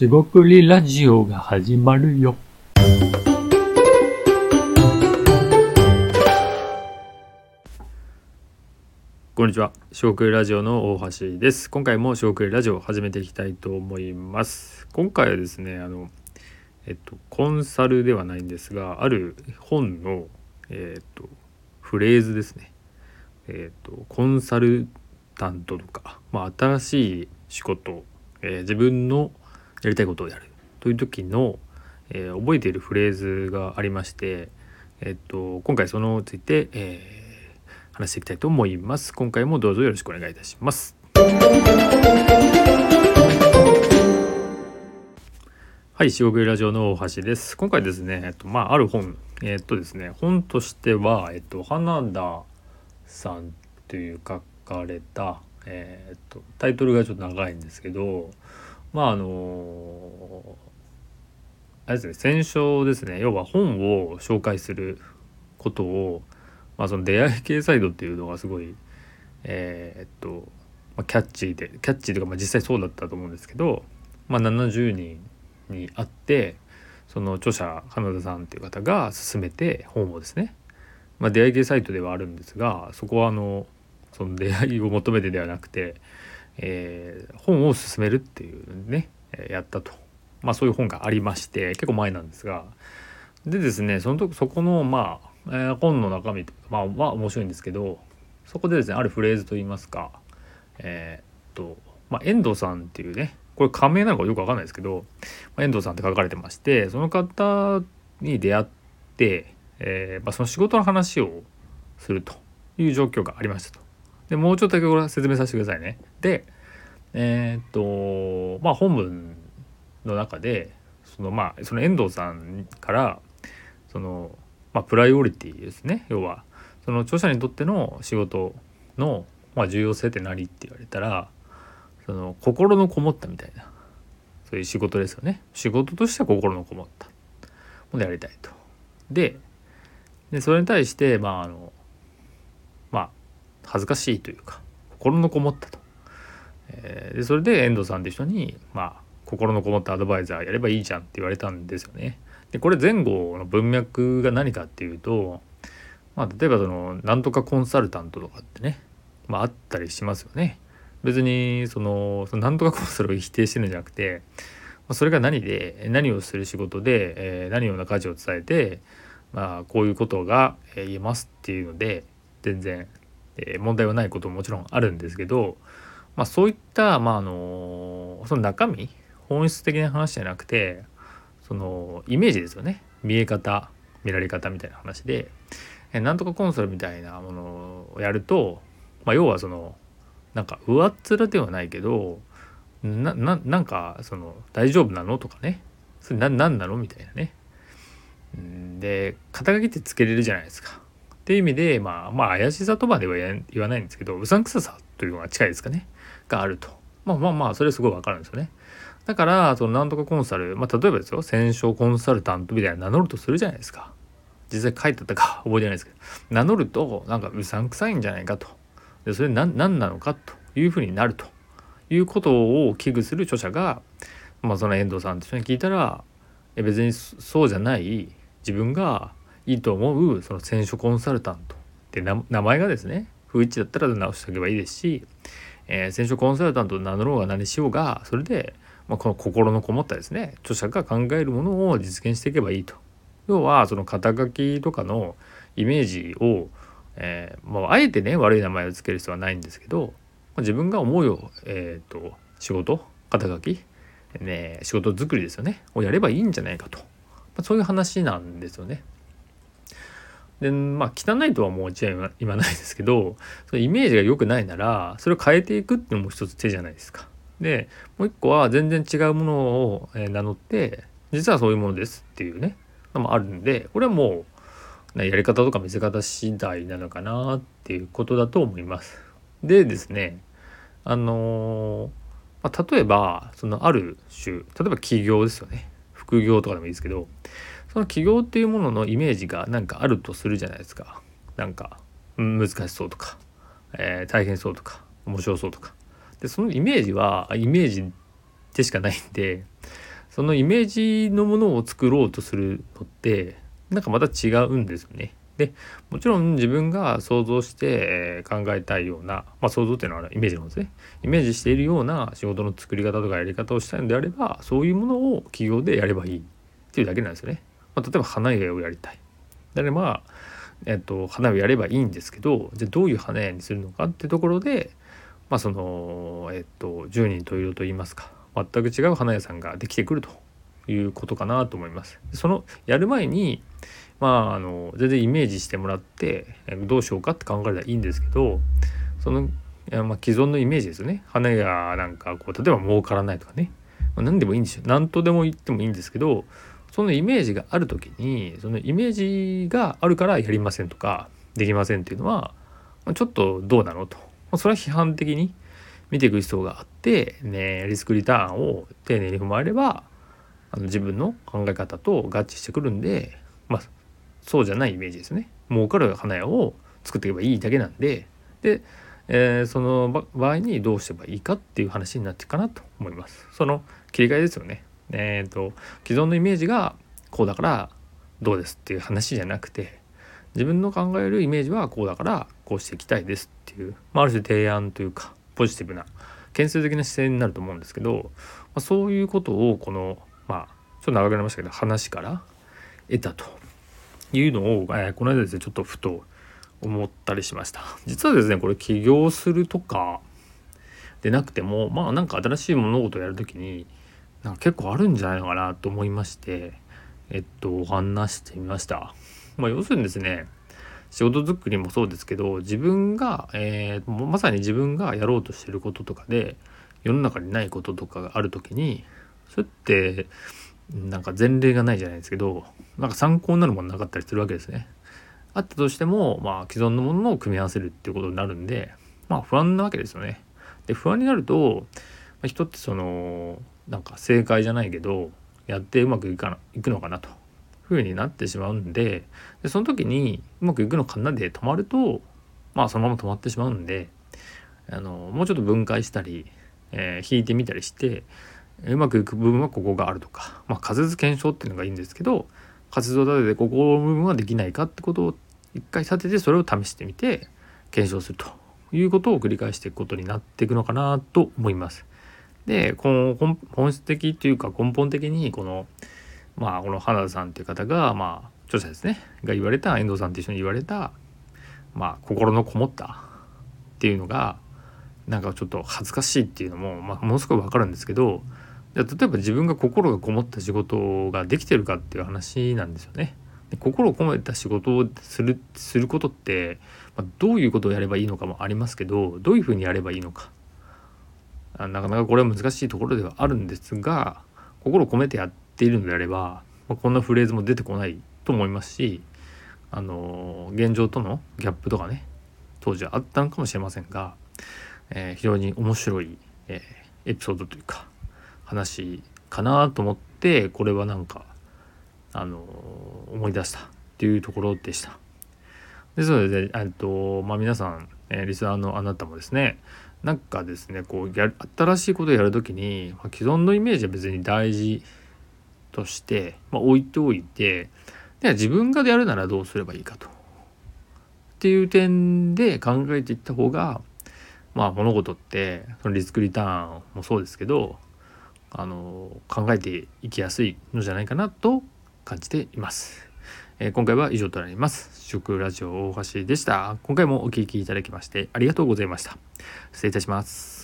しごくりラジオが始まるよ。こんにちは。しごくりラジオの大橋です。今回もしごくりラジオを始めていきたいと思います。今回はですね、あの、えっと、コンサルではないんですが、ある本の、えっと、フレーズですね。えっと、コンサルタントとか、まあ、新しい仕事、えー、自分のやりたいことをやるという時の、えー、覚えているフレーズがありまして、えっと、今回そのついて、えー、話していきたいと思います。今回もどうぞよろしくお願いいたします。はい、塩食いラジオの大橋です。今回ですね、えっと、まあ、ある本、えっとですね、本としては、えっと、花田さんという書かれた、えっと、タイトルがちょっと長いんですけど、まああのあれですね選書ですね。要は本を紹介することを、まあ、その出会い系サイドっていうのがすごいえー、っと、まあ、キャッチーでキャッチーというか、まあ、実際そうだったと思うんですけど、まあ、70人に会ってその著者花田さんっていう方が勧めて本をですね、まあ、出会い系サイトではあるんですがそこはあのその出会いを求めてではなくてえー、本を勧めるっていうね、やったと、まあ、そういう本がありまして結構前なんですがでですねその時そこのまあ、えー、本の中身とまあまあ面白いんですけどそこでですねあるフレーズといいますかえー、っとまあ遠藤さんっていうねこれ仮名なのかよく分かんないですけど、まあ、遠藤さんって書かれてましてその方に出会って、えーまあ、その仕事の話をするという状況がありましたと。でもうちょっとだけこれ説明させてくださいね。でえー、っとまあ本文の中でそのまあその遠藤さんからそのまあプライオリティですね要はその著者にとっての仕事の、まあ、重要性って何って言われたらその心のこもったみたいなそういう仕事ですよね仕事としては心のこもったものやりたいと。でそれに対してまああの恥ずかしいというか心のこもったと。えー、でそれで遠藤さんって人にまあ心のこもったアドバイザーやればいいじゃんって言われたんですよね。でこれ前後の文脈が何かっていうと、まあ、例えばそのなんとかコンサルタントとかってね、まあ、あったりしますよね。別にそのそのなんとかコンサルを否定してるんじゃなくて、ま、それが何で何をする仕事で、えー、何ような価値を伝えて、まあ、こういうことが言えますっていうので全然え問題はないことももちろんあるんですけど、まあ、そういった、まあ、あのその中身本質的な話じゃなくてそのイメージですよね。見え方見られ方みたいな話で、えなんとかコンソールみたいなものをやると、まあ、要はそのなんか上っ面ではないけどななんかその大丈夫なのとかね。それ何なのみたいなね。で肩書きってつけれるじゃないですか。っていう意味でまあまあ怪しさとまでは言わないんですけどうさんくささというのが近いですかね。があると。まあまあまあそれはすごいわかるんですよね。だからそのなんとかコンサルまあ例えばですよ。戦勝コンサルタントみたいな名乗るとするじゃないですか。実際書いてあったか 覚えてないですけど。名乗るとなんかうさんくさいんじゃないかと。でそれ何何なのかというふうになると。いうことを危惧する著者が、まあ、その遠藤さんと一緒に聞いたら別にそうじゃない自分がいいと思うその選手コンサルタントって名前がですね不一致だったら直しておけばいいですし、えー、選手コンサルタント名乗ろうが何しようがそれで、まあ、この心のこもったですね著者が考えるものを実現していけばいいと。要はその肩書きとかのイメージを、えー、まあ、あえてね悪い名前を付ける必要はないんですけど、まあ、自分が思うよ、えーと、仕事肩書き、ね、仕事作りですよねをやればいいんじゃないかと、ま、そういう話なんですよね。でまあ汚いとはもうちろん言わないですけどそのイメージが良くないならそれを変えていくっていうのも一つ手じゃないですか。でもう一個は全然違うものを名乗って実はそういうものですっていうねのもあるんでこれはもうやり方とか見せ方次第なのかなっていうことだと思います。でですねあのまあ、例えばそのある種例えば起業ですよね副業とかでもいいですけどその起業っていうもののイメージがなんかあるとするじゃないですかなんか難しそうとか、えー、大変そうとか面白そうとかでそのイメージはイメージでしかないんでそのイメージのものを作ろうとするのってなんかまた違うんですよね。でもちろん自分が想像して考えたいような、まあ、想像っていうのはイメージなんですねイメージしているような仕事の作り方とかやり方をしたいのであればそういうものを企業でやればいいっていうだけなんですよね。まあ、例えば花屋をやりたい。であれば、えっと、花をやればいいんですけどじゃあどういう花屋にするのかってところで、まあ、その、えっと、十人十色といいますか全く違う花屋さんができてくるということかなと思います。そのやる前にまああの全然イメージしてもらってどうしようかって考えたらいいんですけどそのまあ、既存のイメージですよね花屋なんかこう例えば儲からないとかね、まあ、何でもいいんですよ何とでも言ってもいいんですけどそのイメージがある時にそのイメージがあるからやりませんとかできませんっていうのはちょっとどうなのと。それは批判的に見ていく必要があってねリスクリターンを丁寧に踏まえればあの自分の考え方と合致してくるんでまあそうじゃないイメージですね。儲かる花屋を作っていけばいいだけなんでで、えー、その場合にどうすればいいかっていう話になっていくかなと思います。その切り替えですよね。えっ、ー、と既存のイメージがこうだからどうですっていう話じゃなくて自分の考えるイメージはこうだからこうしていきたいですっていう、まあ、ある種提案というかポジティブな建設的な姿勢になると思うんですけど、まあ、そういうことをこのまあちょっと長くなりましたけど話から得たというのを、えー、この間ですねちょっとふと思ったりしました。実はですねこれ起業するとかでなくてもまあなんか新しい物事をやる時になんか結構あるんじゃないのかなと思いましてえっとお話してみましたまあ要するにですね仕事作りもそうですけど自分が、えー、まさに自分がやろうとしてることとかで世の中にないこととかがある時にそれってなんか前例がないじゃないですけどなんか参考になるものなかったりするわけですね。あったとしても、まあ、既存のものを組み合わせるっていうことになるんで、まあ、不安なわけですよね。で不安になると、まあ、人ってそのなんか正解じゃないけどやってうまくいかないくのかなというふうになってしまうんででその時にうまくいくのかなで止まるとまあそのまま止まってしまうんであのもうちょっと分解したり、えー、引いてみたりしてうまくいく部分はここがあるとか、まあ、仮説検証っていうのがいいんですけど仮説を立ててここの部分はできないかってことを一回立ててそれを試してみて検証するということを繰り返していくことになっていくのかなと思います。でこの本質的というか根本的にこのまあこの花田さんっていう方がまあ著者ですねが言われた遠藤さんと一緒に言われたまあ心のこもったっていうのがなんかちょっと恥ずかしいっていうのも、まあ、ものすごくわかるんですけどじゃ例えば自分が心がこもった仕事ができてるかっていう話なんですよね。で心を込めた仕事をするすることって、まあ、どういうことをやればいいのかもありますけどどういうふうにやればいいのかなかなかこれは難しいところではあるんですが心を込めてやっているのであれば、まあ、こんなフレーズも出てこないと思いますしあの現状とのギャップとかね当時はあったのかもしれませんが、えー、非常に面白い、えー、エピソードというか話かなと思ってこれはなんかあの思い出したっていうところでした。ですので、えっとまあ、皆さん、え、リスナーのあなたもですねなんかですねこうや新しいことをやる時に、まあ、既存のイメージは別に大事として、まあ、置いておいてでは自分がやるならどうすればいいかと。っていう点で考えていった方がまあ物事ってそのリスクリターンもそうですけどあの考えていきやすいのじゃないかなと感じています。えー、今回は以上となります。食ラジオ大橋でした。今回もお聴きいただきましてありがとうございました。失礼いたします。